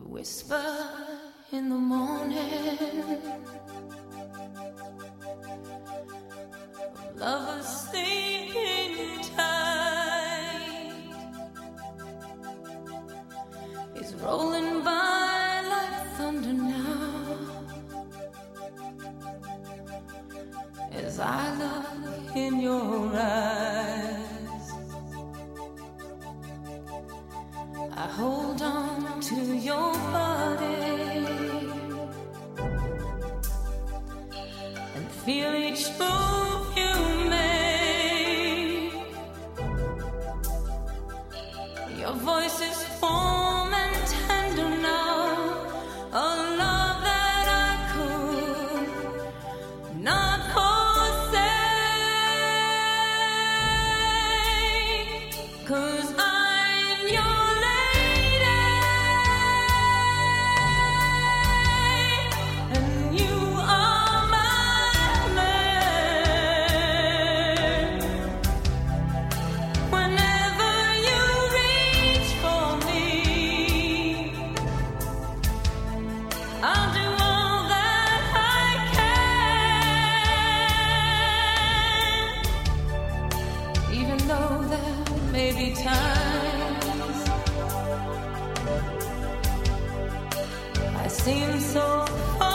The whisper in the morning. of Lovers sleeping tight is rolling by like thunder now. As I look in your eyes, feel each move you make. Your voice is warm times. I seem so far